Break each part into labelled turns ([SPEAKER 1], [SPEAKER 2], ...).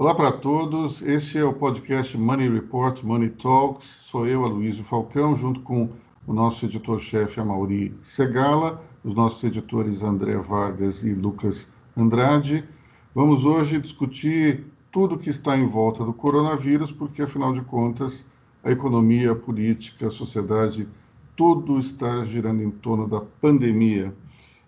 [SPEAKER 1] Olá para todos, este é o podcast Money Report, Money Talks. Sou eu, Aloysio Falcão, junto com o nosso editor-chefe, Amauri Segala, os nossos editores André Vargas e Lucas Andrade. Vamos hoje discutir tudo que está em volta do coronavírus, porque, afinal de contas, a economia, a política, a sociedade, tudo está girando em torno da pandemia.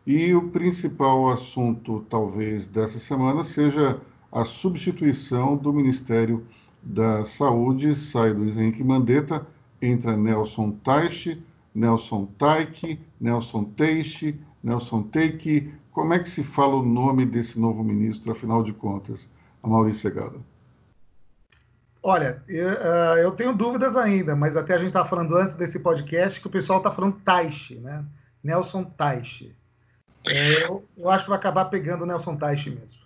[SPEAKER 1] E o principal assunto, talvez, dessa semana seja a substituição do Ministério da Saúde, sai Luiz Henrique Mandetta, entra Nelson Taixe, Nelson Taike, Nelson Teixe, Nelson Teike. Como é que se fala o nome desse novo ministro, afinal de contas, a Maurício Segada?
[SPEAKER 2] Olha, eu, uh, eu, tenho dúvidas ainda, mas até a gente estava falando antes desse podcast que o pessoal está falando Taixe, né? Nelson Taixe. É, eu, eu, acho que vai acabar pegando o Nelson Taixe mesmo.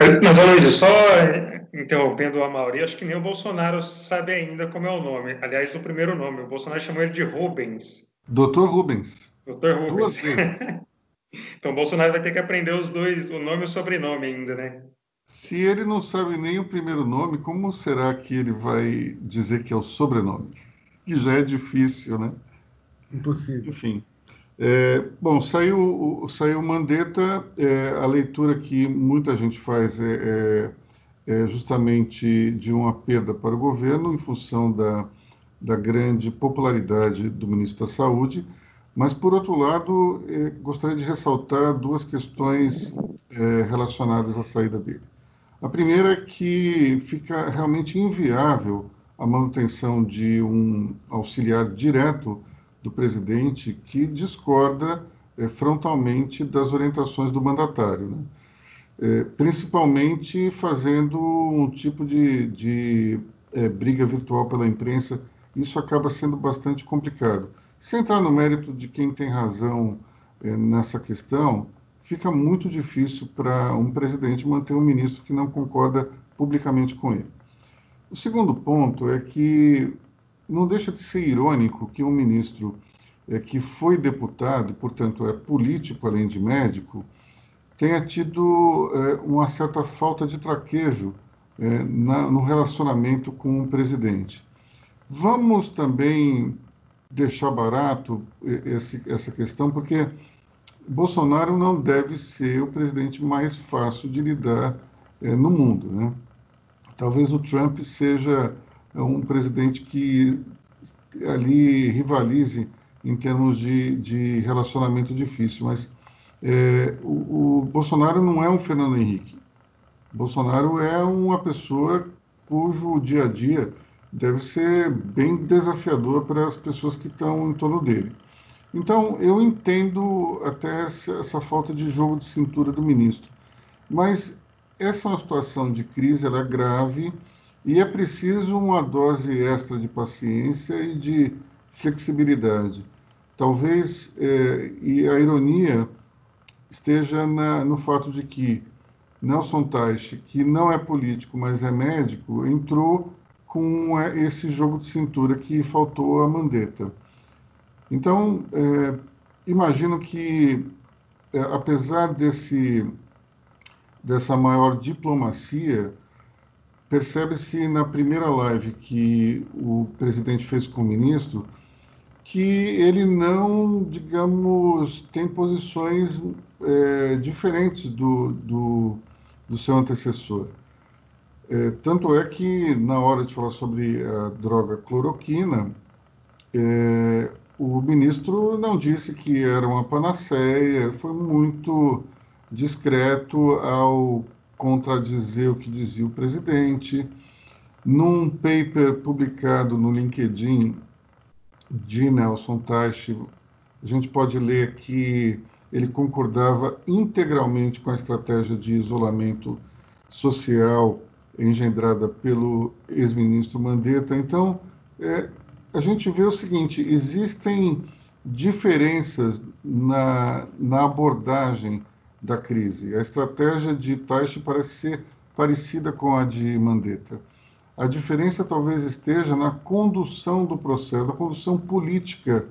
[SPEAKER 3] Mas, Luiz, só interrompendo a Mauri, acho que nem o Bolsonaro sabe ainda como é o nome. Aliás, o primeiro nome. O Bolsonaro chamou ele de Rubens.
[SPEAKER 1] Doutor Rubens.
[SPEAKER 3] Doutor Rubens. Duas vezes. então, o Bolsonaro vai ter que aprender os dois, o nome e o sobrenome ainda, né?
[SPEAKER 1] Se ele não sabe nem o primeiro nome, como será que ele vai dizer que é o sobrenome? Que já é difícil, né?
[SPEAKER 2] Impossível.
[SPEAKER 1] Enfim. É, bom, saiu, saiu Mandetta, é, a leitura que muita gente faz é, é, é, justamente de uma perda para o governo em função da, da grande popularidade do ministro da Saúde, mas, por outro lado, é, gostaria de ressaltar duas questões é, relacionadas à saída dele. A primeira é que fica realmente inviável a manutenção de um auxiliar direto do presidente que discorda é, frontalmente das orientações do mandatário, né? é, principalmente fazendo um tipo de, de é, briga virtual pela imprensa. Isso acaba sendo bastante complicado. Sem entrar no mérito de quem tem razão nessa questão, fica muito difícil para um presidente manter um ministro que não concorda publicamente com ele. O segundo ponto é que não deixa de ser irônico que um ministro é, que foi deputado, portanto é político além de médico, tenha tido é, uma certa falta de traquejo é, na, no relacionamento com o presidente. Vamos também deixar barato esse, essa questão, porque Bolsonaro não deve ser o presidente mais fácil de lidar no mundo. Né? Talvez o Trump seja um presidente que ali rivalize em termos de, de relacionamento difícil, mas é, o, o, Bolsonaro não é um Fernando Henrique. Bolsonaro é uma pessoa cujo dia a dia deve ser bem desafiador para as pessoas que estão em torno dele. Então, eu entendo até essa, essa falta de jogo de cintura do ministro, mas essa é uma situação de crise, ela é grave, e é preciso uma dose extra de paciência e de flexibilidade. Talvez, é, e a ironia esteja na, no fato de que Nelson Teich, que não é político, mas é médico, entrou com é, esse jogo de cintura que faltou a Mandetta. Então, é, imagino que, é, apesar desse, dessa maior diplomacia, percebe-se na primeira live que o presidente fez com o ministro que ele não, digamos, tem posições é, diferentes do, do, do, seu antecessor. É, tanto é que, na hora de falar sobre a droga cloroquina, é, o ministro não disse que era uma panaceia, foi muito discreto ao contradizer o que dizia o presidente. Num paper publicado no LinkedIn de Nelson Teich, a gente pode ler que ele concordava integralmente com a estratégia de isolamento social engendrada pelo ex-ministro Mandetta. Então, é, a gente vê o seguinte: existem diferenças na, na abordagem da crise. A estratégia de Taishi parece ser parecida com a de Mandetta. A diferença talvez esteja na condução do processo, na condução política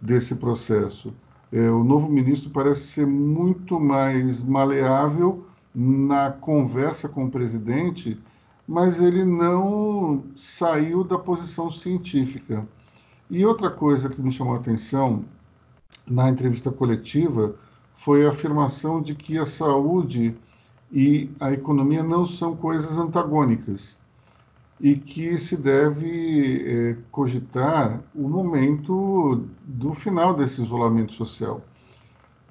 [SPEAKER 1] desse processo. É, o novo ministro parece ser muito mais maleável na conversa com o presidente mas ele não saiu da posição científica. E outra coisa que me chamou a atenção na entrevista coletiva foi a afirmação de que a saúde e a economia não são coisas antagônicas e que se deve é, cogitar o momento do final desse isolamento social.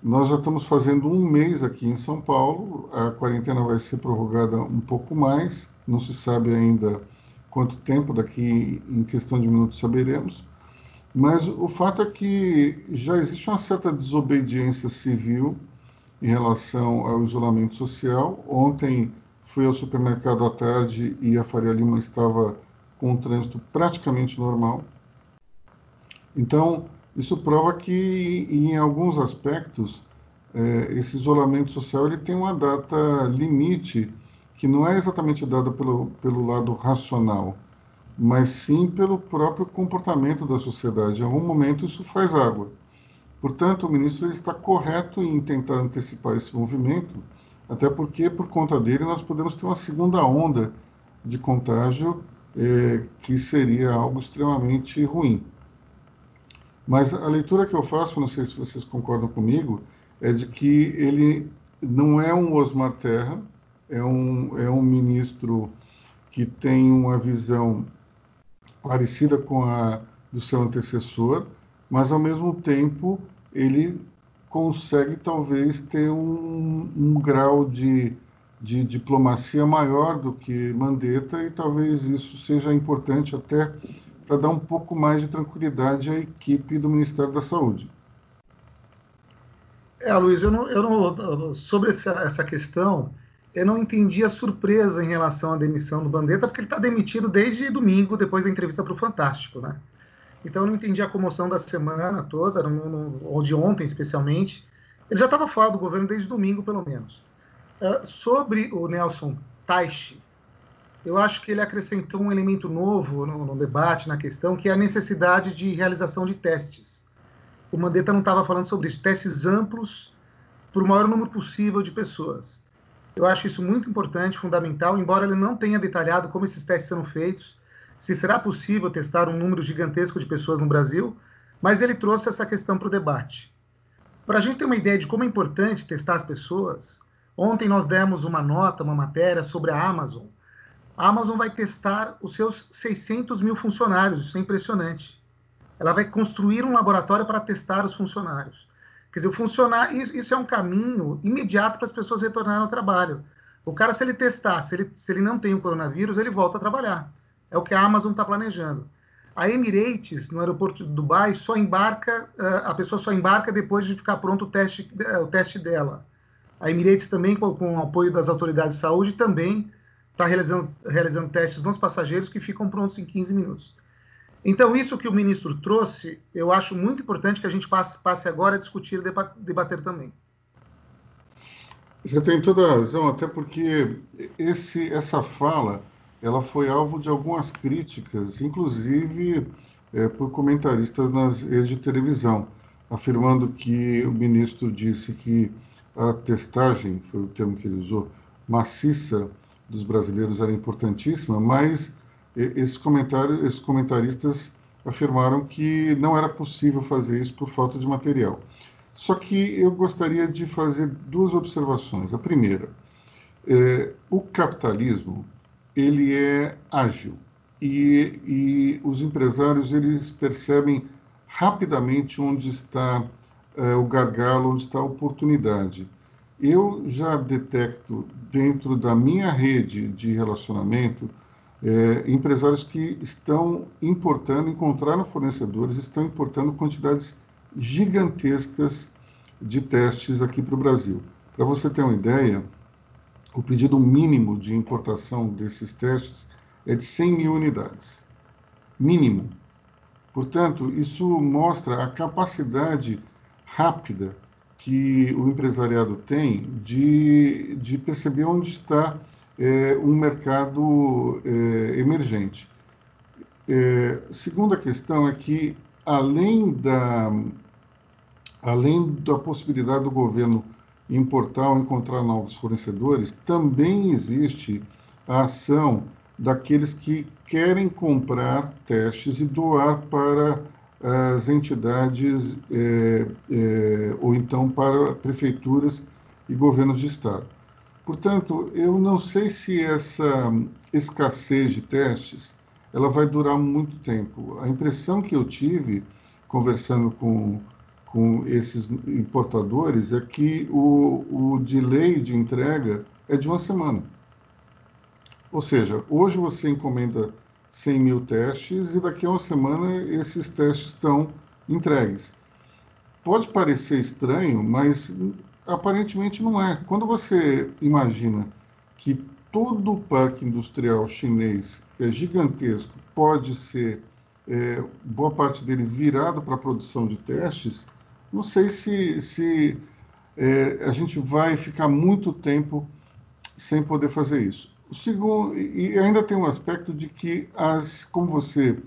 [SPEAKER 1] Nós já estamos fazendo um mês aqui em São Paulo, a quarentena vai ser prorrogada um pouco mais, não se sabe ainda quanto tempo, daqui em questão de minutos saberemos, mas o fato é que já existe uma certa desobediência civil em relação ao isolamento social. Ontem fui ao supermercado à tarde e a Faria Lima estava com um trânsito praticamente normal. Então, isso prova que, em alguns aspectos, é, esse isolamento social ele tem uma data limite que não é exatamente dada pelo, pelo lado racional, mas sim pelo próprio comportamento da sociedade. Em algum momento isso faz água. Portanto, o ministro está correto em tentar antecipar esse movimento, até porque, por conta dele, nós podemos ter uma segunda onda de contágio, é, que seria algo extremamente ruim. Mas a leitura que eu faço, não sei se vocês concordam comigo, é de que ele não é um Osmar Terra, é um, é um ministro que tem uma visão parecida com a do seu antecessor, mas ao mesmo tempo ele consegue talvez ter um, um grau de, de diplomacia maior do que Mandetta e talvez isso seja importante até para dar um pouco mais de tranquilidade à equipe do Ministério da Saúde.
[SPEAKER 2] É, Luiz, eu não, eu não, sobre essa, essa questão, eu não entendi a surpresa em relação à demissão do Bandetta, porque ele está demitido desde domingo, depois da entrevista para o Fantástico, né? Então eu não entendi a comoção da semana toda, ou de ontem especialmente. Ele já estava fora do governo desde domingo, pelo menos. Uh, sobre o Nelson Taixe, eu acho que ele acrescentou um elemento novo no, no, debate, na questão, que é a necessidade de realização de testes. O Mandetta não estava falando sobre isso, testes amplos para o maior número possível de pessoas. Eu acho isso muito importante, fundamental, embora ele não tenha detalhado como esses testes serão feitos, se será possível testar um número gigantesco de pessoas no Brasil, mas ele trouxe essa questão para o debate. Para a gente ter uma ideia de como é importante testar as pessoas, ontem nós demos uma nota, uma matéria sobre a Amazon, a Amazon vai testar os seus 600 mil funcionários, isso é impressionante. Ela vai construir um laboratório para testar os funcionários. Quer dizer, funcionar, isso é um caminho imediato para as pessoas retornarem ao trabalho. O cara, se ele testar, se ele, se ele não tem o coronavírus, ele volta a trabalhar. É o que a Amazon está planejando. A Emirates, no aeroporto de Dubai, só embarca, eh, a pessoa só embarca depois de ficar pronto o teste, eh, o teste dela. A Emirates também, com, com o apoio das autoridades de saúde, também está realizando, realizando testes nos passageiros que ficam prontos em 15 minutos. Então, isso que o ministro trouxe, eu acho muito importante que a gente passe, passe agora a discutir e debater também.
[SPEAKER 1] Você tem toda a razão, até porque esse, essa fala ela foi alvo de algumas críticas, inclusive é, por comentaristas nas redes de televisão, afirmando que o ministro disse que a testagem, foi o termo que ele usou, maciça dos brasileiros era importantíssima, mas esses, comentários, esses comentaristas afirmaram que não era possível fazer isso por falta de material. Só que eu gostaria de fazer duas observações. A primeira, é, o capitalismo ele é ágil e, e, os empresários eles percebem rapidamente onde está é, o gargalo, onde está a oportunidade eu já detecto dentro da minha rede de relacionamento é, empresários que estão importando, encontraram fornecedores, estão importando quantidades gigantescas de testes aqui para o Brasil. Para você ter uma ideia, o pedido mínimo de importação desses testes é de 100 mil unidades. Mínimo. Portanto, isso mostra a capacidade rápida que o empresariado tem de, de perceber onde está é, um mercado é, emergente. É, segunda questão é que, além da, além da possibilidade do governo importar ou encontrar novos fornecedores, também existe a ação daqueles que querem comprar testes e doar para as entidades é, é, ou então para prefeituras e governos de estado. Portanto, eu não sei se essa escassez de testes ela vai durar muito tempo. A impressão que eu tive conversando com, com esses importadores é que o, o delay de entrega é de uma semana. Ou seja, hoje você encomenda 100 mil testes e daqui a uma semana esses testes estão entregues. Pode parecer estranho, mas aparentemente não é. Quando você imagina que todo o parque industrial chinês, que é gigantesco, pode ser, é, boa parte dele virado para a produção de testes, não sei se, se é, a gente vai ficar muito tempo sem poder fazer isso. Segundo, e ainda tem um aspecto de que, as, como você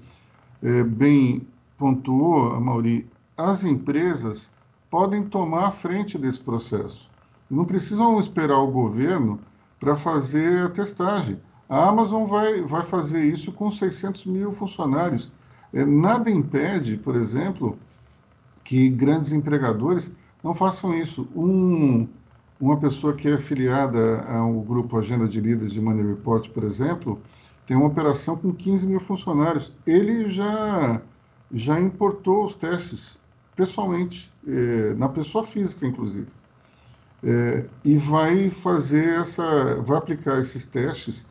[SPEAKER 1] é, bem pontuou, Mauri, as empresas podem tomar a frente desse processo. Não precisam esperar o governo para fazer a testagem. A Amazon vai, vai fazer isso com 600 mil funcionários. É, nada impede, por exemplo, que grandes empregadores não façam isso. Um, uma pessoa que é afiliada ao grupo Agenda de Líderes de Money Report, por exemplo, tem uma operação com 15 mil funcionários. Ele já, já importou os testes pessoalmente, é, na pessoa física, inclusive. É, e vai fazer essa, vai aplicar esses testes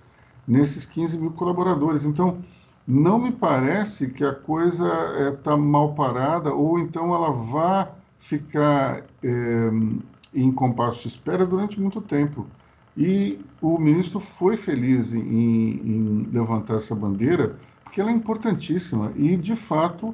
[SPEAKER 1] nesses 15 mil colaboradores. Então, não me parece que a coisa está é, mal parada ou então ela vá ficar é, em compasso de espera durante muito tempo. E o ministro foi feliz em, em levantar essa bandeira, porque ela é importantíssima e, de fato,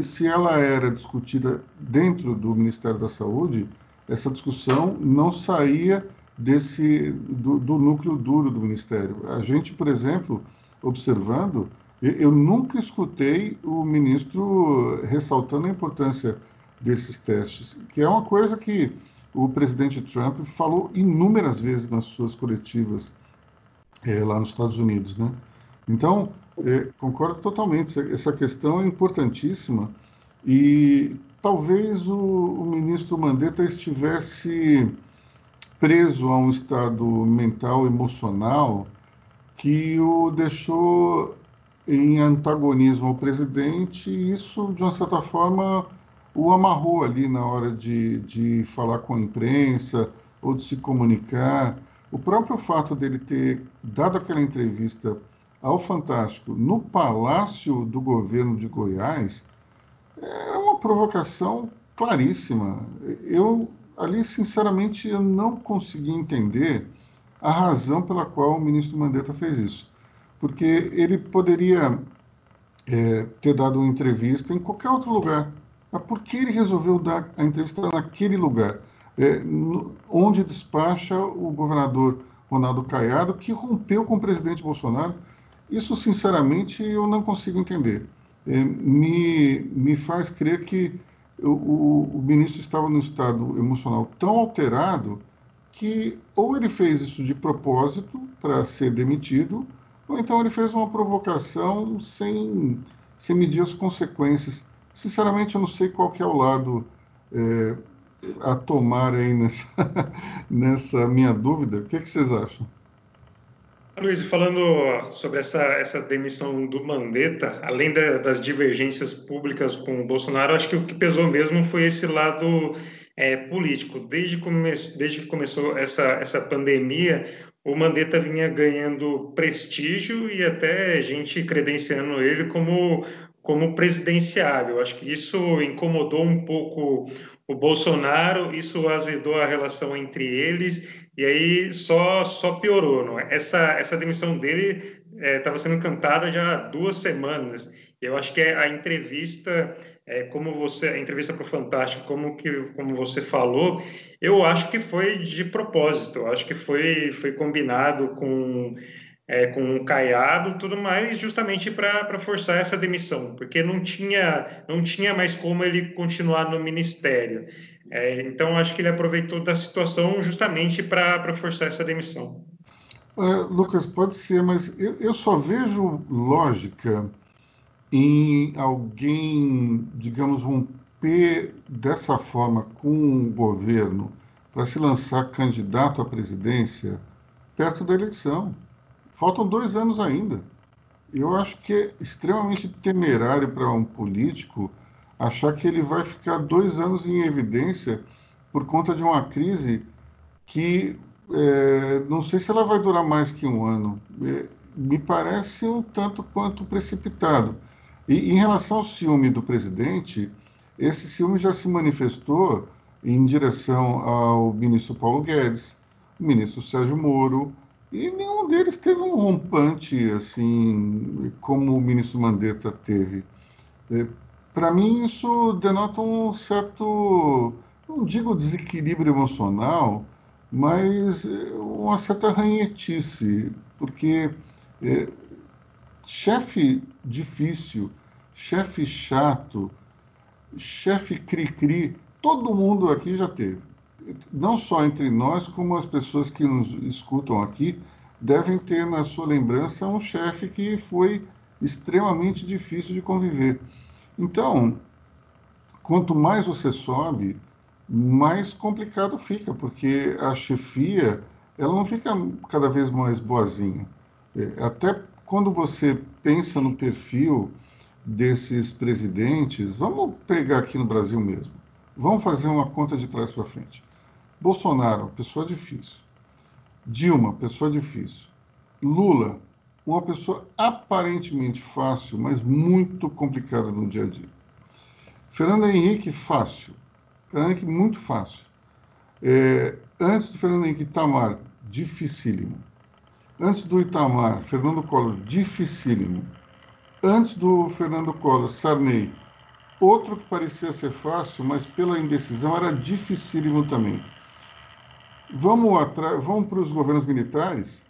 [SPEAKER 1] se ela era discutida dentro do Ministério da Saúde, essa discussão não saía desse do, do, núcleo duro do Ministério. A gente, por exemplo, observando, eu nunca escutei o ministro ressaltando a importância desses testes, que é uma coisa que o presidente Trump falou inúmeras vezes nas suas coletivas é, lá nos Estados Unidos, né? Então, é, concordo totalmente. Essa questão é importantíssima e talvez o, o, ministro Mandetta estivesse preso a um estado mental, emocional, que o deixou em antagonismo ao presidente e isso, de uma certa forma, o amarrou ali na hora de, de falar com a imprensa ou de se comunicar. O próprio fato dele ter dado aquela entrevista ao Fantástico no Palácio do Governo de Goiás era uma provocação claríssima. Eu, ali, sinceramente, eu não consegui entender a razão pela qual o ministro Mandetta fez isso. Porque ele poderia é, ter dado uma entrevista em qualquer outro lugar. Mas por que ele resolveu dar a entrevista naquele lugar? É, no, onde despacha o governador Ronaldo Caiado, que rompeu com o presidente Bolsonaro isso, sinceramente, eu não consigo entender. É, me, me faz crer que o, o, o ministro estava num estado emocional tão alterado que ou ele fez isso de propósito para ser demitido, ou então ele fez uma provocação sem, sem medir as consequências. Sinceramente, eu não sei qual é o lado é, a tomar aí nessa, nessa minha dúvida. O que, é que vocês acham?
[SPEAKER 3] Luiz, falando sobre essa, essa demissão do Mandetta, além da, das divergências públicas com o Bolsonaro, acho que o que pesou mesmo foi esse lado é, político. Desde, come, desde que começou essa, essa pandemia, o Mandetta vinha ganhando prestígio e até gente credenciando ele como, como presidenciável. Acho que isso incomodou um pouco o Bolsonaro, isso azedou a relação entre eles e aí só só piorou, não é? Essa essa demissão dele estava é, sendo cantada já há duas semanas. Eu acho que é a entrevista, é, como você, a entrevista para o Fantástico, como que como você falou, eu acho que foi de propósito. Eu acho que foi foi combinado com é, com um caiado, tudo mais, justamente para forçar essa demissão, porque não tinha não tinha mais como ele continuar no ministério. É, então, acho que ele aproveitou da situação justamente para forçar essa demissão.
[SPEAKER 1] Lucas, pode ser, mas eu, eu só vejo lógica em alguém, digamos, romper dessa forma com o governo para se lançar candidato à presidência perto da eleição. Faltam dois anos ainda. Eu acho que é extremamente temerário para um político achar que ele vai ficar dois anos em evidência por conta de uma crise que é, não sei se ela vai durar mais que um ano. É, me parece um tanto quanto precipitado. E em relação ao ciúme do presidente, esse ciúme já se manifestou em direção ao ministro Paulo Guedes, ministro Sérgio Moro, e nenhum deles teve um rompante assim como o ministro Mandetta teve. É, Para mim, isso denota um certo, não digo desequilíbrio emocional, mas é, uma certa ranhetice, porque é, chefe difícil, chefe chato, chefe cri-cri, todo mundo aqui já teve não só entre nós, como as pessoas que nos escutam aqui, devem ter na sua lembrança um chefe que foi extremamente difícil de conviver. Então, quanto mais você sobe, mais complicado fica, porque a chefia ela não fica cada vez mais boazinha. É, até quando você pensa no perfil desses presidentes, vamos pegar aqui no Brasil mesmo, vamos fazer uma conta de trás para frente. Bolsonaro, pessoa difícil. Dilma, pessoa difícil. Lula, uma pessoa aparentemente fácil, mas muito complicada no dia a dia. Fernando Henrique, fácil. Fernando Henrique, muito fácil. É, antes do Fernando Henrique, Itamar, dificílimo. Antes do Itamar, Fernando Collor, dificílimo. Antes do Fernando Collor, Sarney, outro que parecia ser fácil, mas pela indecisão era dificílimo também. Vamos, vamos para os governos militares.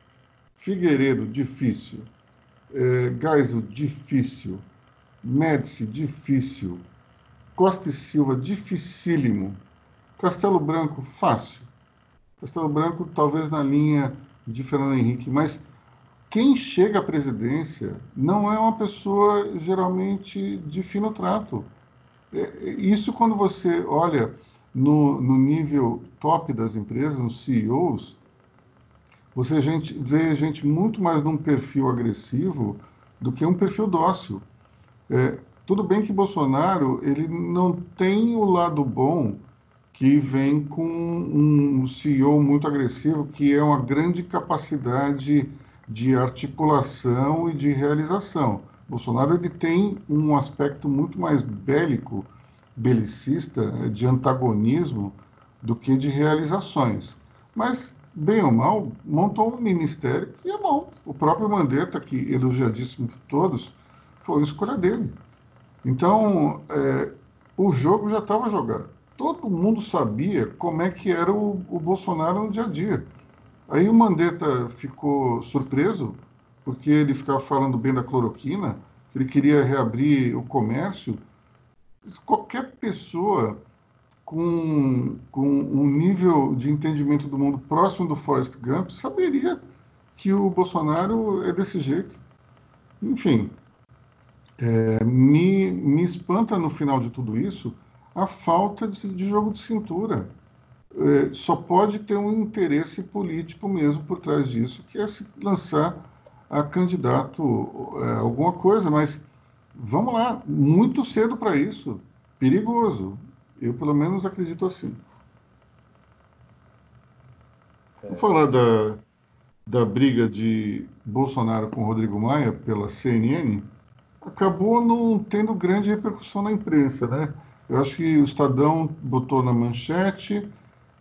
[SPEAKER 1] Figueiredo, difícil. É, Geisel, difícil. Médici, difícil. Costa e Silva, dificílimo. Castelo Branco, fácil. Castelo Branco, talvez na linha de Fernando Henrique, mas quem chega à presidência não é uma pessoa geralmente de fino trato. É, isso quando você olha no, no nível top das empresas, nos CEOs, você gente, vê gente muito mais num perfil agressivo do que um perfil dócil. É, tudo bem que Bolsonaro ele não tem o lado bom que vem com um CEO muito agressivo, que é uma grande capacidade de articulação e de realização. Bolsonaro ele tem um aspecto muito mais bélico belicista, é de antagonismo, do que de realizações. Mas, bem ou mal, montou um ministério que é bom. O próprio Mandetta, que elogiadíssimo por todos, foi a escolha dele. Então, é, o jogo já estava jogado. Todo mundo sabia como é que era o, o Bolsonaro no dia a dia. Aí o Mandetta ficou surpreso, porque ele ficava falando bem da cloroquina, que ele queria reabrir o comércio, qualquer pessoa com, com um nível de entendimento do mundo próximo do Forrest Gump saberia que o Bolsonaro é desse jeito. Enfim, é, me, me espanta no final de tudo isso a falta de, de jogo de cintura. É, só pode ter um interesse político mesmo por trás disso, que é se lançar a candidato é, alguma coisa, mas Vamos lá, muito cedo para isso. Perigoso. Eu, pelo menos, acredito assim. É. Vou falar da, da briga de Bolsonaro com Rodrigo Maia pela CNN. Acabou não tendo grande repercussão na imprensa, né? Eu acho que o Estadão botou na manchete,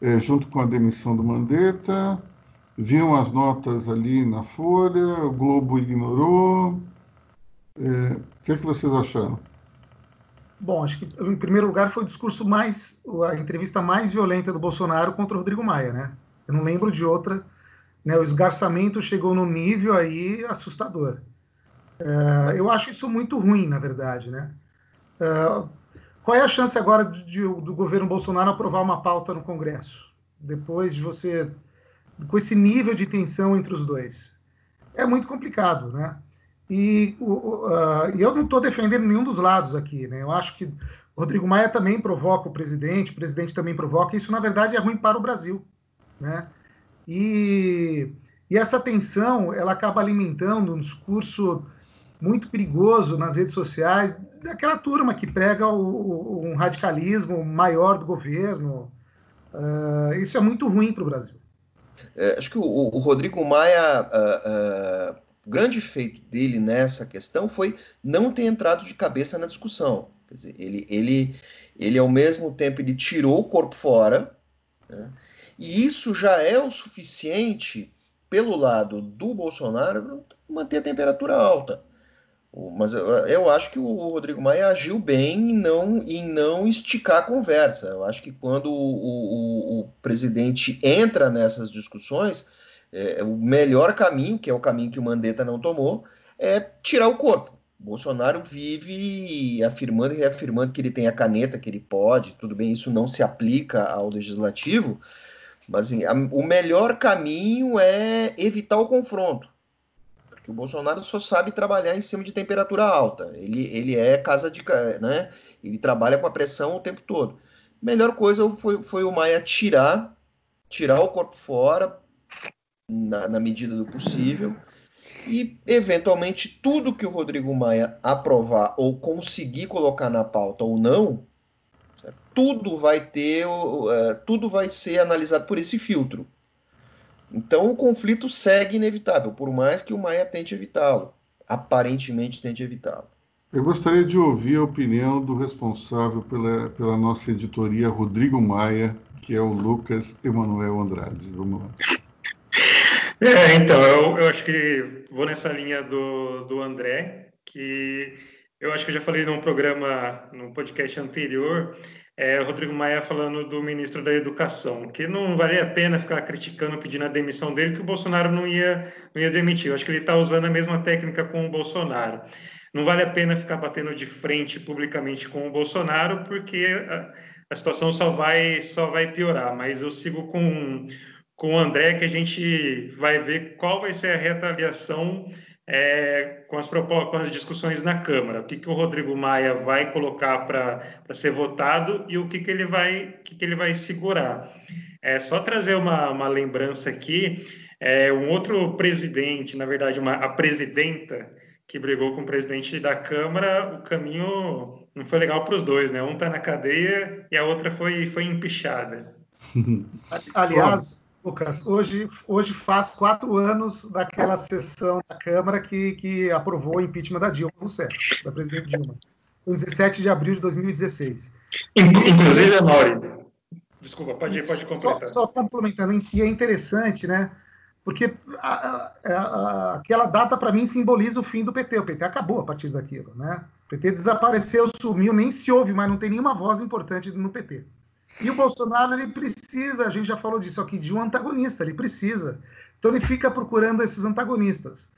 [SPEAKER 1] é, junto com a demissão do Mandetta, viam as notas ali na Folha, o Globo ignorou, o que, é que vocês acharam?
[SPEAKER 2] Bom, acho que em primeiro lugar foi o discurso mais, a entrevista mais violenta do Bolsonaro contra o Rodrigo Maia, né? Eu não lembro de outra. Né? O esgarçamento chegou num nível aí assustador. É, eu acho isso muito ruim, na verdade, né? É, qual é a chance agora de, de, do governo Bolsonaro aprovar uma pauta no Congresso? Depois de você com esse nível de tensão entre os dois? É muito complicado, né? E uh, eu não estou defendendo nenhum dos lados aqui, né? Eu acho que Rodrigo Maia também provoca o presidente, o presidente também provoca. Isso, na verdade, é ruim para o Brasil, né? E, e essa tensão, ela acaba alimentando um discurso muito perigoso nas redes sociais daquela turma que prega o, o, um radicalismo maior do governo. Uh, isso é muito ruim para o Brasil.
[SPEAKER 4] É, acho que o, o Rodrigo Maia, uh, o grande feito dele nessa questão foi não ter entrado de cabeça na discussão. Quer dizer, ele, ele, ele ao mesmo tempo ele tirou o corpo fora, né? e isso já é o suficiente pelo lado do Bolsonaro manter a temperatura alta. Mas eu, acho que o Rodrigo Maia agiu bem em não, em não esticar a conversa. Eu acho que quando o, o, o presidente entra nessas discussões, é, o melhor caminho, que é o caminho que o Mandetta não tomou, é tirar o corpo. Bolsonaro vive afirmando e reafirmando que ele tem a caneta, que ele pode, tudo bem, isso não se aplica ao legislativo, mas assim, a, o melhor caminho é evitar o confronto que o Bolsonaro só sabe trabalhar em cima de temperatura alta. Ele, ele é casa de. Né? Ele trabalha com a pressão o tempo todo. Melhor coisa foi, foi o Maia tirar, tirar o corpo fora, na, na medida do possível, e eventualmente tudo que o Rodrigo Maia aprovar ou conseguir colocar na pauta ou não, tudo vai ter, uh, tudo vai ser analisado por esse filtro. Então o conflito segue inevitável, por mais que o Maia tente evitá-lo. Aparentemente tente evitá-lo.
[SPEAKER 1] Eu gostaria de ouvir a opinião do responsável pela, pela nossa editoria, Rodrigo Maia, que é o Lucas Emanuel Andrade. Vamos lá.
[SPEAKER 3] É, então, eu, eu acho que vou nessa linha do, do André, que eu acho que eu já falei num programa, num podcast anterior, é, Rodrigo Maia falando do ministro da Educação, que não valia a pena ficar criticando, pedindo a demissão dele, que o Bolsonaro não ia, não ia demitir. Eu acho que ele está usando a mesma técnica com o Bolsonaro. Não vale a pena ficar batendo de frente publicamente com o Bolsonaro, porque a, a situação só vai, só vai piorar. Mas eu sigo com, com o André, que a gente vai ver qual vai ser a retaliação é, com, as com as discussões na Câmara. O que, que o Rodrigo Maia vai colocar para ser votado e o que, que, ele, vai, que, que ele vai segurar. É só trazer uma, uma lembrança aqui, é, um outro presidente, na verdade, uma, a presidenta que brigou com o presidente da Câmara, o caminho não foi legal para os dois, né? Um está na cadeia e a outra foi, foi empichada.
[SPEAKER 2] Aliás, Lucas, hoje, hoje faz quatro anos daquela sessão da Câmara que, que aprovou o impeachment da Dilma Rousseff, da presidente Dilma. Foi 17 de abril de 2016.
[SPEAKER 3] Inclusive, Mauri. Desculpa, pode, pode completar.
[SPEAKER 2] Só, só complementando, e é interessante, né? Porque a, a, a, aquela data, para mim, simboliza o fim do PT. O PT acabou a partir daquilo, né? O PT desapareceu, sumiu, nem se ouve, mas não tem nenhuma voz importante no PT. E o Bolsonaro, ele precisa, a gente já falou disso aqui, de um antagonista, ele precisa. Então ele fica procurando esses antagonistas.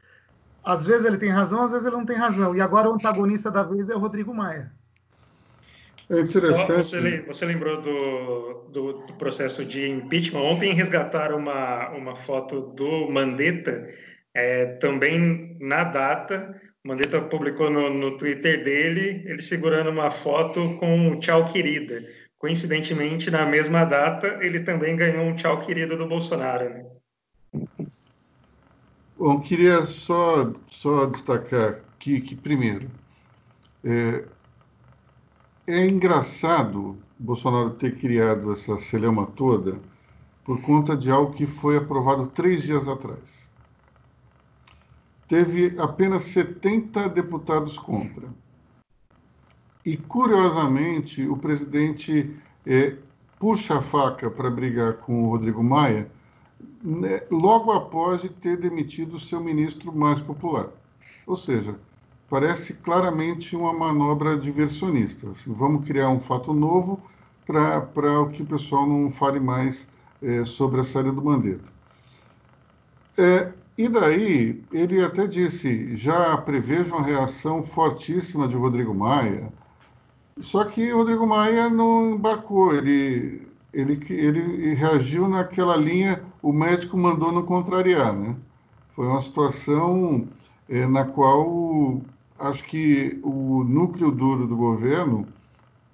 [SPEAKER 2] Às vezes ele tem razão, às vezes ele não tem razão. E agora o antagonista da vez é o Rodrigo Maia.
[SPEAKER 3] É interessante. Você, você, lembrou do, do, do, processo de impeachment. Ontem resgataram uma, uma foto do Mandetta, é, também na data. O Mandetta publicou no, no Twitter dele, ele segurando uma foto com Tchau Querida Coincidentemente, na mesma data, ele também ganhou um tchau querido do Bolsonaro. Né?
[SPEAKER 1] Bom, queria só, só destacar aqui que, primeiro, é, é engraçado Bolsonaro ter criado essa celema toda por conta de algo que foi aprovado três dias atrás. Teve apenas 70 deputados contra. E, curiosamente, o presidente é, puxa a faca para brigar com o Rodrigo Maia né, logo após de ter demitido o seu ministro mais popular. Ou seja, parece claramente uma manobra diversionista. Assim, vamos criar um fato novo para o que o pessoal não fale mais é, sobre a saída do Mandetta. É, e daí, ele até disse, já prevejo uma reação fortíssima de Rodrigo Maia, só que o Rodrigo Maia não embarcou, ele ele, ele reagiu naquela linha, o médico mandou não contrariar, né? Foi uma situação é, na qual acho que o núcleo duro do governo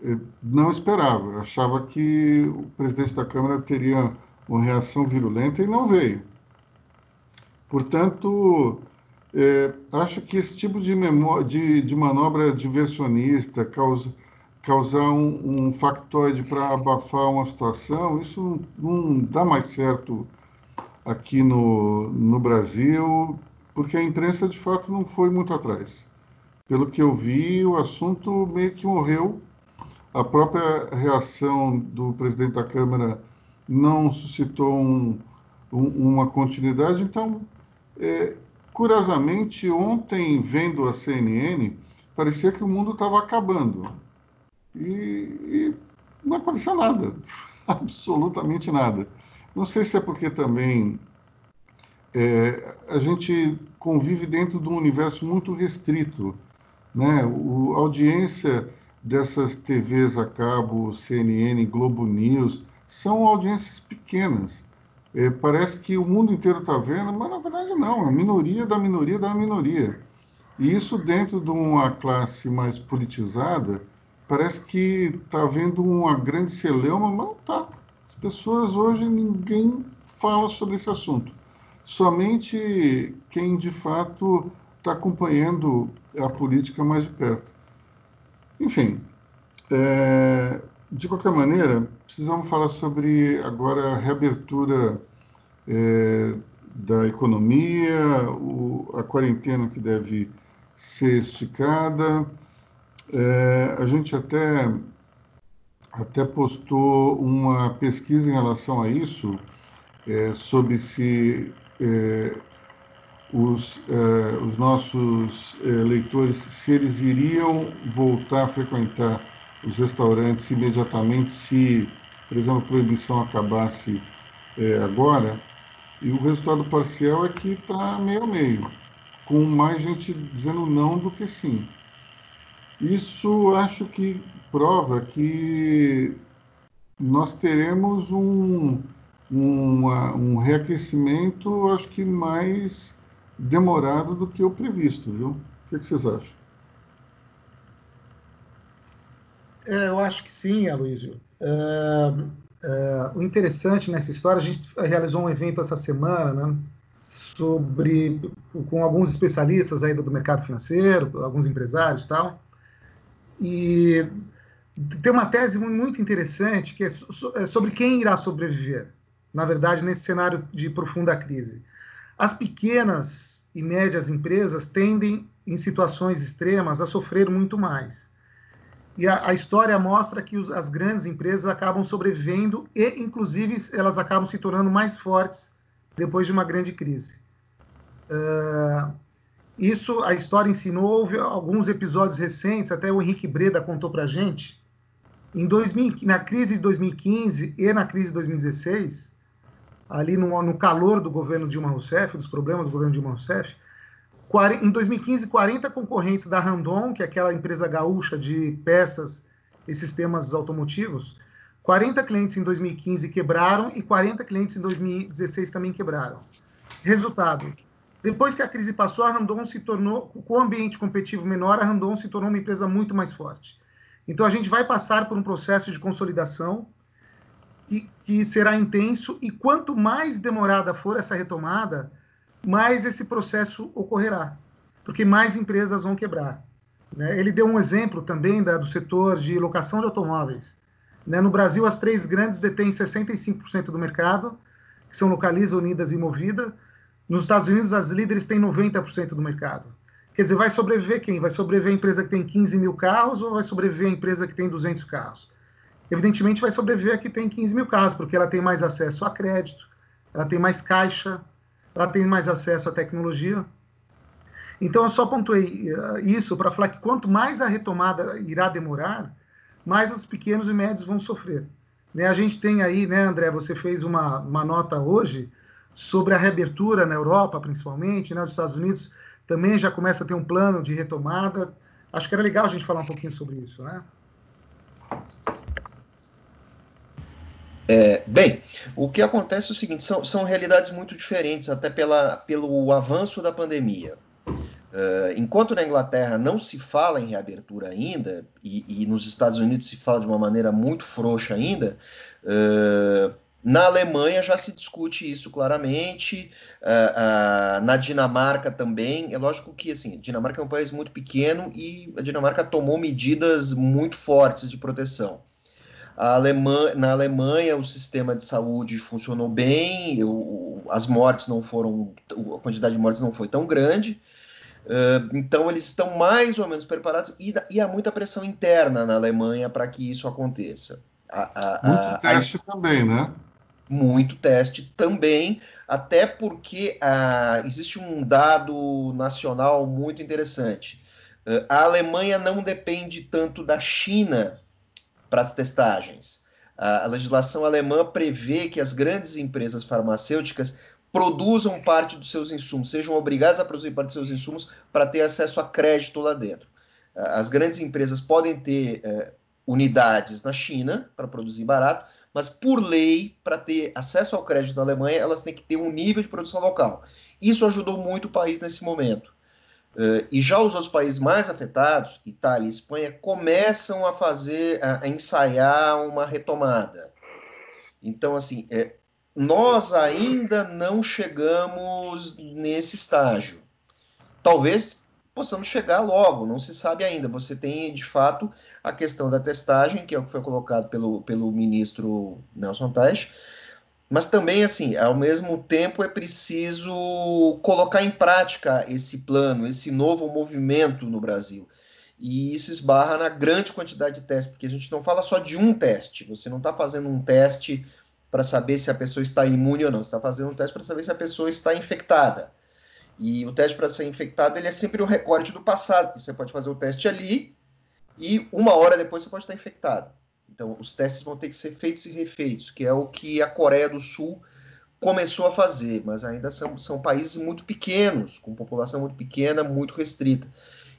[SPEAKER 1] é, não esperava, achava que o presidente da Câmara teria uma reação virulenta e não veio. Portanto, é, acho que esse tipo de, de, de manobra diversionista, causa, causar um, um factoide para abafar uma situação, isso não, dá mais certo aqui no, no Brasil, porque a imprensa de fato não foi muito atrás. Pelo que eu vi, o assunto meio que morreu. A própria reação do presidente da Câmara não suscitou um, um, uma continuidade, então é, curiosamente, ontem, vendo a CNN, parecia que o mundo estava acabando. E, e, não aconteceu nada, absolutamente nada. Não sei se é porque também é, a gente convive dentro de um universo muito restrito. Né? O, a audiência dessas TVs a cabo, CNN, Globo News, são audiências pequenas. É, parece que o mundo inteiro está vendo, mas na verdade não, é a minoria da minoria da minoria. E isso dentro de uma classe mais politizada, parece que está havendo uma grande celeuma, mas está. As pessoas hoje, ninguém fala sobre esse assunto. Somente quem de fato está acompanhando a política mais de perto. Enfim, é, de qualquer maneira, precisamos falar sobre agora a reabertura é, da economia, o, a quarentena que deve ser esticada. É, a gente até, até postou uma pesquisa em relação a isso, é, sobre se é, os, é, os nossos é, leitores, se eles iriam voltar a frequentar os restaurantes imediatamente se, por exemplo, a proibição acabasse é, agora, e o resultado parcial é que está meio a meio, com mais gente dizendo não do que sim. Isso acho que prova que nós teremos um, um, um reaquecimento, acho que mais demorado do que o previsto, viu? O que, que vocês acham?
[SPEAKER 2] É, eu acho que sim, Aloysio. É, é, o interessante nessa história, a gente realizou um evento essa semana, né, sobre com alguns especialistas aí do mercado financeiro, alguns empresários, e tal. E tem uma tese muito interessante que é, é sobre quem irá sobreviver, na verdade, nesse cenário de profunda crise. As pequenas e médias empresas tendem, em situações extremas, a sofrer muito mais. E a, a história mostra que os, as grandes empresas acabam sobrevivendo e, inclusive, elas acabam se tornando mais fortes depois de uma grande crise. Uh, isso a história ensinou, houve alguns episódios recentes, até o Henrique Breda contou para a gente. Em 2000, na crise de 2015 e na crise de 2016, ali no, no calor do governo Dilma Rousseff, dos problemas do governo Dilma Rousseff, em 2015, 40 concorrentes da Randon, que é aquela empresa gaúcha de peças e sistemas automotivos, 40 clientes em 2015 quebraram e 40 clientes em 2016 também quebraram. Resultado: depois que a crise passou, a Randon se tornou, com o ambiente competitivo menor, a Randon se tornou uma empresa muito mais forte. Então a gente vai passar por um processo de consolidação que, que será intenso e quanto mais demorada for essa retomada, mais esse processo ocorrerá, porque mais empresas vão quebrar. Né? Ele deu um exemplo também da, do setor de locação de automóveis. Né? No Brasil, as três grandes detêm 65% do mercado, que são Localiza, Unidas e Movida. Nos Estados Unidos, as líderes têm 90% do mercado. Quer dizer, vai sobreviver quem? Vai sobreviver a empresa que tem 15 mil carros ou vai sobreviver a empresa que tem 200 carros? Evidentemente, vai sobreviver a que tem 15 mil carros, porque ela tem mais acesso a crédito, ela tem mais caixa, ela tem mais acesso à tecnologia. Então, eu só pontuei eh, isso para falar que quanto mais a retomada irá demorar, mais os pequenos e médios vão sofrer. Né? A gente tem aí, né, André, você fez uma, uma nota hoje sobre a reabertura na Europa, principalmente, né, nos Estados Unidos também já começa a ter um plano de retomada. Acho que era legal a gente falar um pouquinho sobre isso, né?
[SPEAKER 4] É, bem, o que acontece é o seguinte: são, são realidades muito diferentes, até pela, pelo avanço da pandemia. Uh, enquanto na Inglaterra não se fala em reabertura ainda, e, e, nos Estados Unidos se fala de uma maneira muito frouxa ainda, uh, na Alemanha já se discute isso claramente, uh, uh, na Dinamarca também. É lógico que assim, a Dinamarca é um país muito pequeno e a Dinamarca tomou medidas muito fortes de proteção. Alemanha, na Alemanha, o sistema de saúde funcionou bem, o, as mortes não foram, a quantidade de mortes não foi tão grande. Uh, então, eles estão mais ou menos preparados e, e há muita pressão interna na Alemanha para que isso aconteça.
[SPEAKER 1] A, a, Muito a, teste também, né?
[SPEAKER 4] Muito teste também, até porque ah, existe um dado nacional muito interessante. Uh, a Alemanha não depende tanto da China para as testagens. A, legislação alemã prevê que as grandes empresas farmacêuticas produzam parte dos seus insumos, sejam obrigadas a produzir parte dos seus insumos para ter acesso a crédito lá dentro. As grandes empresas podem ter eh, unidades na China para produzir barato, mas por lei, para ter acesso ao crédito na Alemanha, elas têm que ter um nível de produção local. Isso ajudou muito o país nesse momento. Uh, e já os outros países mais afetados, Itália e Espanha, começam a fazer, a, a ensaiar uma retomada. Então, assim, é, nós ainda não chegamos nesse estágio. Talvez possamos chegar logo, não se sabe ainda. Você tem, de fato, a questão da testagem, que é o que foi colocado pelo, pelo ministro Nelson Teich, mas também, assim, ao mesmo tempo é preciso colocar em prática esse plano, esse novo movimento no Brasil. E isso esbarra na grande quantidade de testes, porque a gente não fala só de um teste, você não está fazendo um teste para saber se a pessoa está imune ou não, você está fazendo um teste para saber se a pessoa está infectada. E o teste para ser infectado ele é sempre um recorte do passado, porque você pode fazer o teste ali e uma hora depois você pode estar infectado. Então, os testes vão ter que ser feitos e refeitos, que é o que a Coreia do Sul começou a fazer, mas ainda são, são países muito pequenos, com população muito pequena, muito restrita.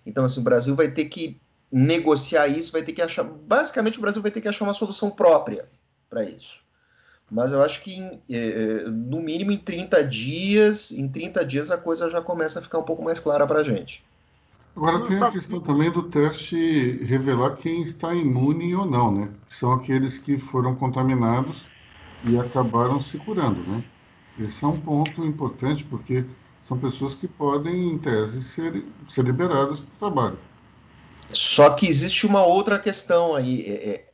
[SPEAKER 4] Então, assim, o Brasil vai ter que negociar isso, vai ter que achar. Basicamente, o Brasil vai ter que achar uma solução própria para isso. Mas eu acho que, é, no mínimo, em 30 dias, em 30 dias a coisa já começa a ficar um pouco mais clara para a gente.
[SPEAKER 1] Agora tem a questão também do teste revelar quem está imune ou não, né? Que são aqueles que foram contaminados e acabaram se curando, né? Esse é um ponto importante porque são pessoas que podem, em tese, ser, ser liberadas para o trabalho.
[SPEAKER 4] Só que existe uma outra questão aí. É, é,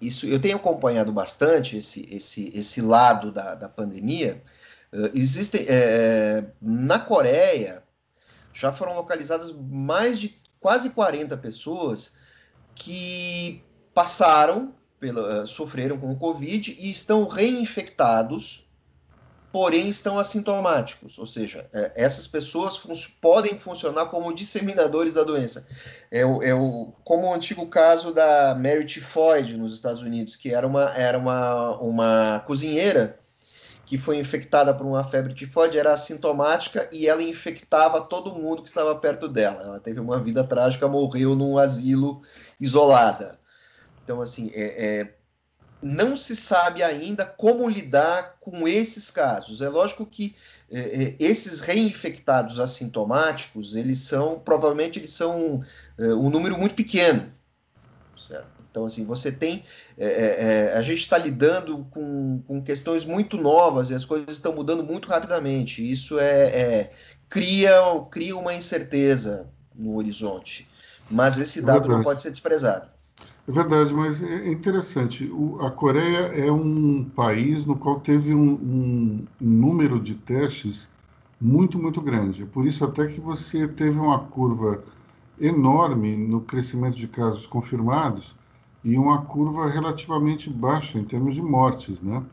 [SPEAKER 4] isso eu tenho acompanhado bastante esse, esse, esse lado da, da pandemia. Uh, existe é, na Coreia já foram localizadas mais de quase 40 pessoas que passaram, pela, sofreram com o Covid e estão reinfectados, porém estão assintomáticos. Ou seja, é, essas pessoas fun podem funcionar como disseminadores da doença. É, o, é o, como o antigo caso da Mary Tifoid nos Estados Unidos, que era uma, era uma, uma cozinheira que foi infectada por uma febre tifoide era assintomática e ela infectava todo mundo que estava perto dela. Ela teve uma vida trágica, morreu num asilo isolada. Então, assim, é, é, não se sabe ainda como lidar com esses casos. É lógico que é esses reinfectados assintomáticos, eles são, provavelmente, eles são é, um número muito pequeno. Certo? Então, assim, você tem. É, a gente está lidando com, com questões muito novas e as coisas estão mudando muito rapidamente. Isso é, é cria, cria uma incerteza no horizonte. Mas esse dado não pode ser desprezado.
[SPEAKER 1] É verdade, mas é interessante. O, a Coreia é um país no qual teve um, um, número de testes muito, muito grande. Por isso, até que você teve uma curva enorme no crescimento de casos confirmados e uma curva relativamente baixa em termos de mortes, né?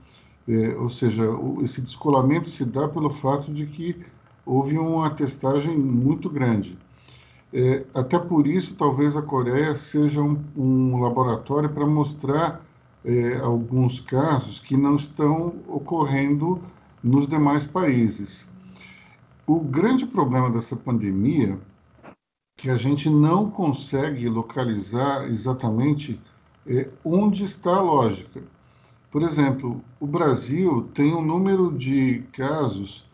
[SPEAKER 1] É, ou seja, o, esse descolamento se dá pelo fato de que houve uma testagem muito grande. É, até por isso, talvez a Coreia seja um, um laboratório para mostrar é, alguns casos que não estão ocorrendo nos demais países. O grande problema dessa pandemia é que a gente não consegue localizar exatamente é, onde está a lógica. Por exemplo, o Brasil tem um número de casos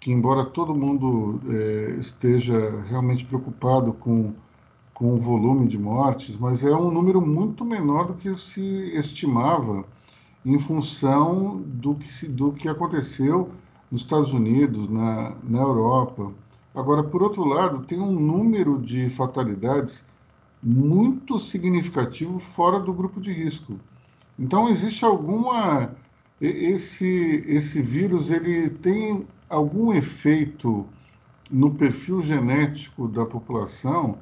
[SPEAKER 1] que, embora todo mundo é, esteja realmente preocupado com, com o volume de mortes, mas é um número muito menor do que se estimava em função do que, se, do que aconteceu nos Estados Unidos, na, na Europa. Agora, por outro lado, tem um número de fatalidades muito significativo fora do grupo de risco. Então, existe alguma. Esse, esse vírus ele tem algum efeito no perfil genético da população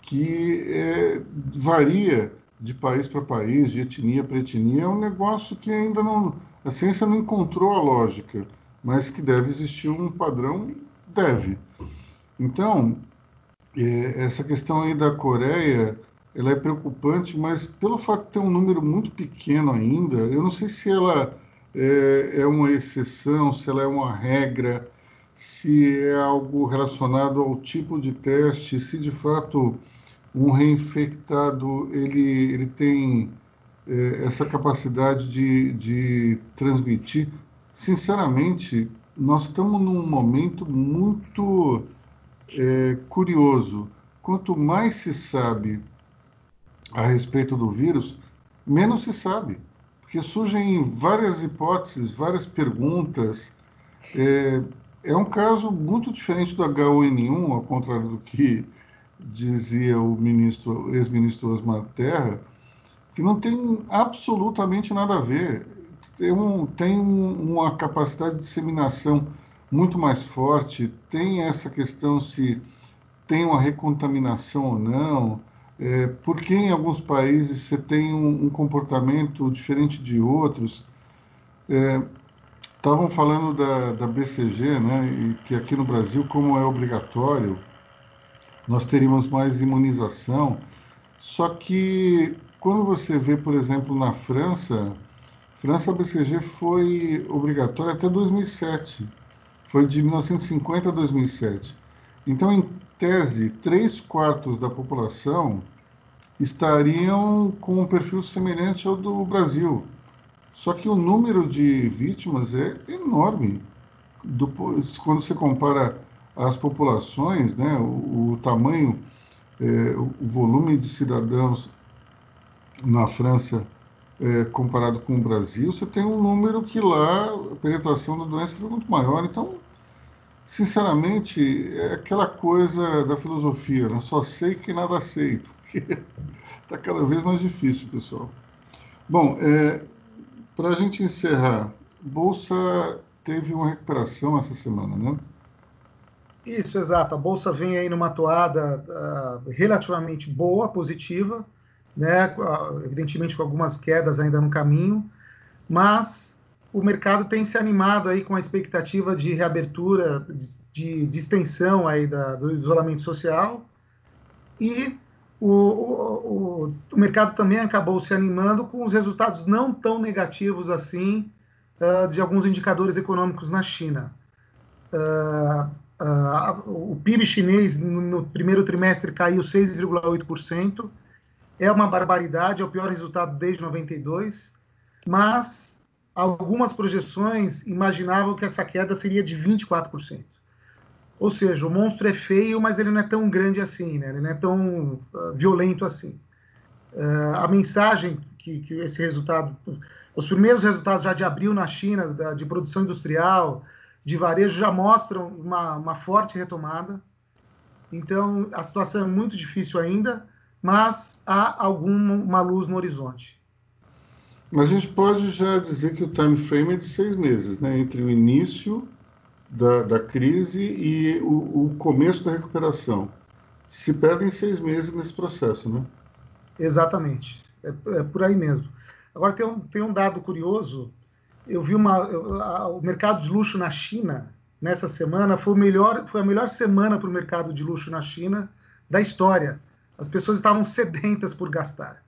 [SPEAKER 1] que é, varia de país para país, de etnia para etnia. É um negócio que ainda não. A ciência não encontrou a lógica, mas que deve existir um padrão, deve. Então, é, essa questão aí da Coreia, ela é preocupante, mas pelo fato de ter um número muito pequeno ainda, eu não sei se ela é, é uma exceção, se ela é uma regra, se é algo relacionado ao tipo de teste, se de fato um reinfectado ele, ele tem é, essa capacidade de, de transmitir. Sinceramente, nós estamos num momento muito é, curioso. Quanto mais se sabe a respeito do vírus, menos se sabe, porque surgem várias hipóteses, várias perguntas. É, é um caso muito diferente do H1N1, ao contrário do que dizia o ministro, ex-ministro Osmar Terra, que não tem absolutamente nada a ver. Tem, um, tem uma capacidade de disseminação muito mais forte, tem essa questão se tem uma recontaminação ou não, é, porque em alguns países você tem um, um comportamento diferente de outros. Estavam é, falando da, da BCG, né, e que aqui no Brasil, como é obrigatório, nós teríamos mais imunização. Só que quando você vê, por exemplo, na França, França a BCG foi obrigatória até 2007 foi de 1950 a 2007. Então, em tese, três quartos da população estariam com um perfil semelhante ao do Brasil. Só que o número de vítimas é enorme. Do, quando você compara as populações, né, o, o tamanho, é, o volume de cidadãos na França é, comparado com o Brasil, você tem um número que lá a penetração da doença foi muito maior. Então, sinceramente, é aquela coisa da filosofia, né? só sei que nada sei, porque está cada vez mais difícil, pessoal. Bom, é, para a gente encerrar, Bolsa teve uma recuperação essa semana, né?
[SPEAKER 2] Isso, exato. A Bolsa vem aí numa toada uh, relativamente boa, positiva, né? evidentemente com algumas quedas ainda no caminho, mas o mercado tem se animado aí com a expectativa de reabertura, de, de extensão aí da, do isolamento social e o, o, o, mercado também acabou se animando com os resultados não tão negativos assim uh, de alguns indicadores econômicos na China. Uh, uh, o PIB chinês no, no primeiro trimestre caiu 6,8%, é uma barbaridade, é o pior resultado desde 92, mas algumas projeções imaginavam que essa queda seria de 24%. Ou seja, o monstro é feio, mas ele não é tão grande assim, né? ele não é tão uh, violento assim. Uh, a mensagem que, que, esse resultado, os primeiros resultados já de abril na China, da, de produção industrial, de varejo, já mostram uma, uma forte retomada. Então, a situação é muito difícil ainda, mas há alguma luz no horizonte.
[SPEAKER 1] Mas a gente pode já dizer que o time frame é de seis meses, né? entre o início da, da crise e o, o, começo da recuperação. Se perdem seis meses nesse processo, né?
[SPEAKER 2] Exatamente, é, é por aí mesmo. Agora tem um, tem um dado curioso. Eu vi uma, eu, a, o mercado de luxo na China nessa semana foi melhor, foi a melhor semana para o mercado de luxo na China da história as pessoas estavam sedentas por gastar.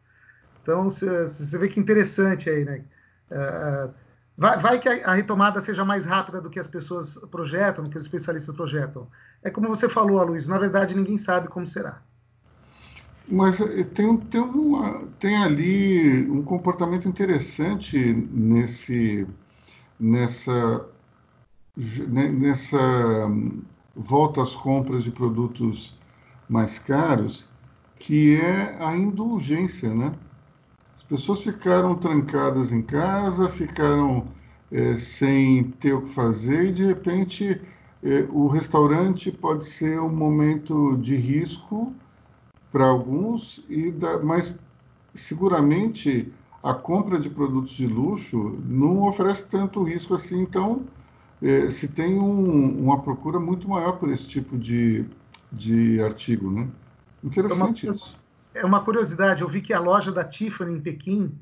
[SPEAKER 2] Então, você vê que interessante aí, né? É, vai, vai, que a, retomada seja mais rápida do que as pessoas projetam, do que os especialistas projetam. É como você falou, Luiz, na verdade ninguém sabe como será.
[SPEAKER 1] Mas eh, tem, tem, uma, tem ali um comportamento interessante nesse, nessa, nessa hum, volta às compras de produtos mais caros, que é a indulgência, né? As pessoas ficaram trancadas em casa, ficaram é, sem ter o que fazer e de repente é, o restaurante pode ser um momento de risco para alguns e da, mas seguramente a compra de produtos de luxo não oferece tanto risco assim, então é, se tem um, uma procura muito maior por esse tipo de, de artigo, né? Interessante
[SPEAKER 2] é
[SPEAKER 1] uma, isso.
[SPEAKER 2] É uma curiosidade, eu vi que a loja da Tiffany em Pequim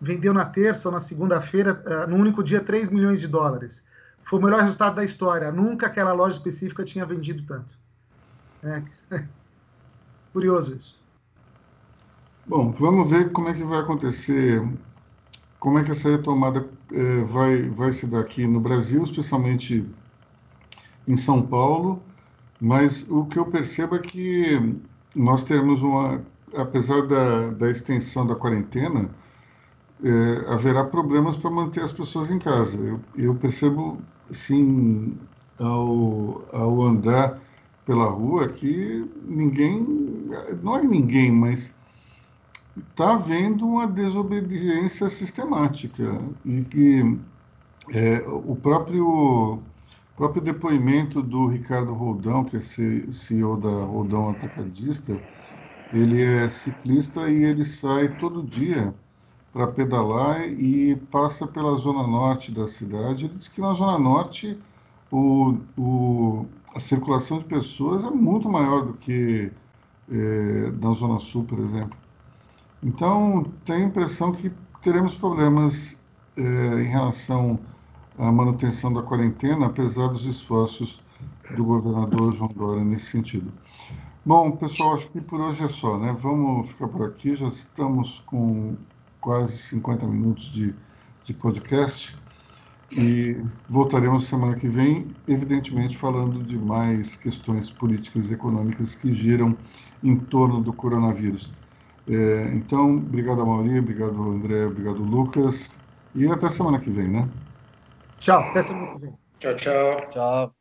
[SPEAKER 2] vendeu na terça ou na segunda-feira, uh, no único dia, 3 milhões de dólares. Foi o melhor resultado da história. Nunca aquela loja específica tinha vendido tanto. É. Curioso isso.
[SPEAKER 1] Bom, vamos ver como é que vai acontecer, como é que essa retomada é, vai, vai se dar aqui no Brasil, especialmente em São Paulo, mas o que eu percebo é que nós teremos uma, apesar da, da extensão da quarentena, é, haverá problemas para manter as pessoas em casa. Eu, eu percebo, sim, ao, ao andar pela rua que ninguém, não é ninguém, mas está havendo uma desobediência sistemática e que é, o próprio próprio depoimento do Ricardo Roldão, que é CEO da Roldão Atacadista, ele é ciclista e ele sai todo dia para pedalar e passa pela zona norte da cidade. Ele diz que na zona norte o, o, a circulação de pessoas é muito maior do que é, na zona sul, por exemplo. Então, tem a impressão que teremos problemas é, em relação à manutenção da quarentena, apesar dos esforços do governador João Dória nesse sentido. Bom, pessoal, acho que por hoje é só, né? Vamos ficar por aqui, já estamos com quase 50 minutos de, de podcast e voltaremos semana que vem, evidentemente falando de mais questões políticas e econômicas que giram em torno do coronavírus. É, então, obrigado, Mauri, obrigado, André, obrigado, Lucas, e até semana que vem, né?
[SPEAKER 2] Tchau, até semana que vem.
[SPEAKER 3] Tchau, tchau.
[SPEAKER 4] Tchau.